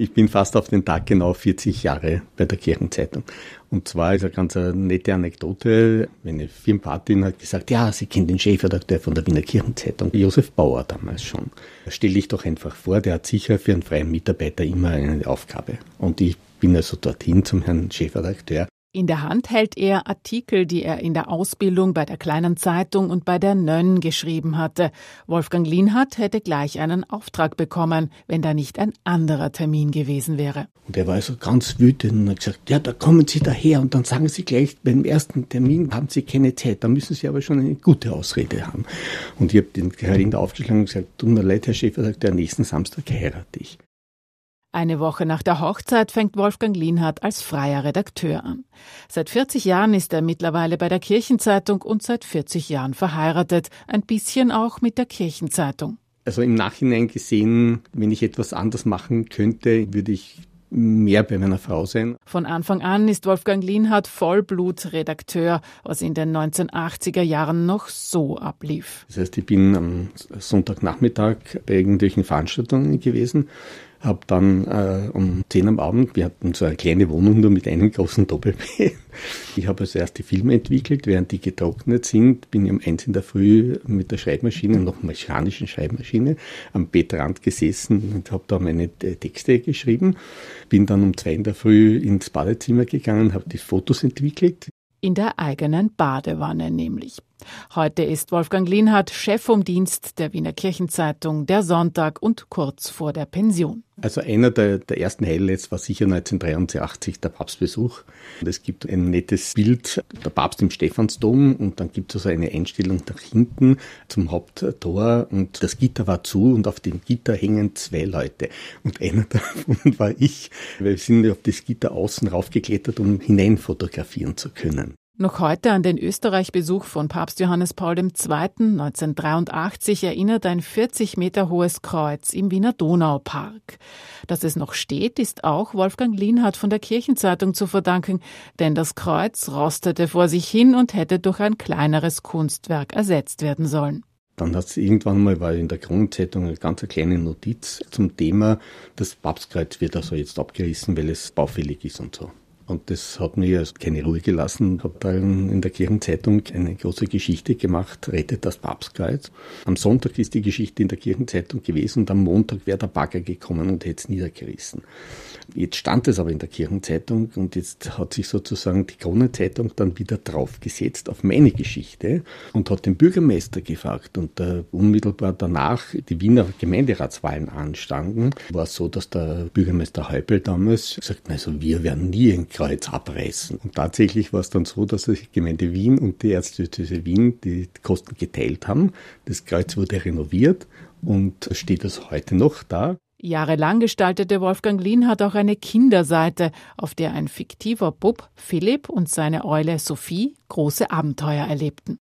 Ich bin fast auf den Tag genau 40 Jahre bei der Kirchenzeitung. Und zwar ist eine ganz nette Anekdote. Meine Firmenpatin hat gesagt, ja, sie kennt den Chefredakteur von der Wiener Kirchenzeitung, Josef Bauer damals schon. Stell dich doch einfach vor, der hat sicher für einen freien Mitarbeiter immer eine Aufgabe. Und ich bin also dorthin zum Herrn Chefredakteur in der Hand hält er Artikel, die er in der Ausbildung bei der kleinen Zeitung und bei der Nönn geschrieben hatte. Wolfgang Lienhardt hätte gleich einen Auftrag bekommen, wenn da nicht ein anderer Termin gewesen wäre. Und er war also ganz wütend und hat gesagt, ja, da kommen Sie daher und dann sagen Sie gleich, beim ersten Termin haben Sie keine Zeit, da müssen Sie aber schon eine gute Ausrede haben. Und ich habe den Kalender aufgeschlagen und gesagt, tut mir leid, Herr Chefredakteur, nächsten Samstag heirate ich. Eine Woche nach der Hochzeit fängt Wolfgang Lienhardt als freier Redakteur an. Seit 40 Jahren ist er mittlerweile bei der Kirchenzeitung und seit 40 Jahren verheiratet, ein bisschen auch mit der Kirchenzeitung. Also im Nachhinein gesehen, wenn ich etwas anders machen könnte, würde ich mehr bei meiner Frau sein. Von Anfang an ist Wolfgang Lienhardt Vollblutredakteur, was in den 1980er Jahren noch so ablief. Das heißt, ich bin am Sonntagnachmittag bei irgendwelchen Veranstaltungen gewesen, habe dann äh, um 10 am Abend, wir hatten so eine kleine Wohnung nur mit einem großen Doppelbett. Ich habe also erst die Filme entwickelt, während die getrocknet sind, bin ich um eins in der Früh mit der Schreibmaschine, noch mechanischen Schreibmaschine, am Bettrand gesessen und habe da meine Texte geschrieben. Bin dann um zwei in der Früh ins Badezimmer gegangen, habe die Fotos entwickelt. In der eigenen Badewanne nämlich. Heute ist Wolfgang Lienhardt Chef vom Dienst der Wiener Kirchenzeitung, der Sonntag und kurz vor der Pension. Also einer der, der ersten Highlights war sicher 1983 der Papstbesuch. Und es gibt ein nettes Bild, der Papst im Stephansdom und dann gibt es also eine Einstellung nach hinten zum Haupttor und das Gitter war zu und auf dem Gitter hängen zwei Leute. Und einer davon war ich. Wir sind auf das Gitter außen raufgeklettert, um hinein fotografieren zu können. Noch heute an den Österreich-Besuch von Papst Johannes Paul II. 1983 erinnert ein 40 Meter hohes Kreuz im Wiener Donaupark. Dass es noch steht, ist auch Wolfgang Lienhardt von der Kirchenzeitung zu verdanken, denn das Kreuz rostete vor sich hin und hätte durch ein kleineres Kunstwerk ersetzt werden sollen. Dann hat es irgendwann mal, war in der Kronenzeitung eine ganz kleine Notiz zum Thema, das Papstkreuz wird also jetzt abgerissen, weil es baufällig ist und so. Und das hat mir keine Ruhe gelassen. Ich habe dann in der Kirchenzeitung eine große Geschichte gemacht, Rettet das Papstkreuz. Am Sonntag ist die Geschichte in der Kirchenzeitung gewesen und am Montag wäre der Bagger gekommen und hätte es niedergerissen. Jetzt stand es aber in der Kirchenzeitung und jetzt hat sich sozusagen die Kronenzeitung dann wieder draufgesetzt auf meine Geschichte und hat den Bürgermeister gefragt. Und äh, unmittelbar danach die Wiener Gemeinderatswahlen anstanden, war es so, dass der Bürgermeister Häupl damals gesagt, also wir werden nie ein Kreuz abreißen. Und tatsächlich war es dann so, dass die Gemeinde Wien und die Erzdiözese Wien die Kosten geteilt haben. Das Kreuz wurde renoviert und steht also heute noch da. Jahrelang gestaltete Wolfgang Lienhardt auch eine Kinderseite, auf der ein fiktiver Bub, Philipp, und seine Eule Sophie große Abenteuer erlebten.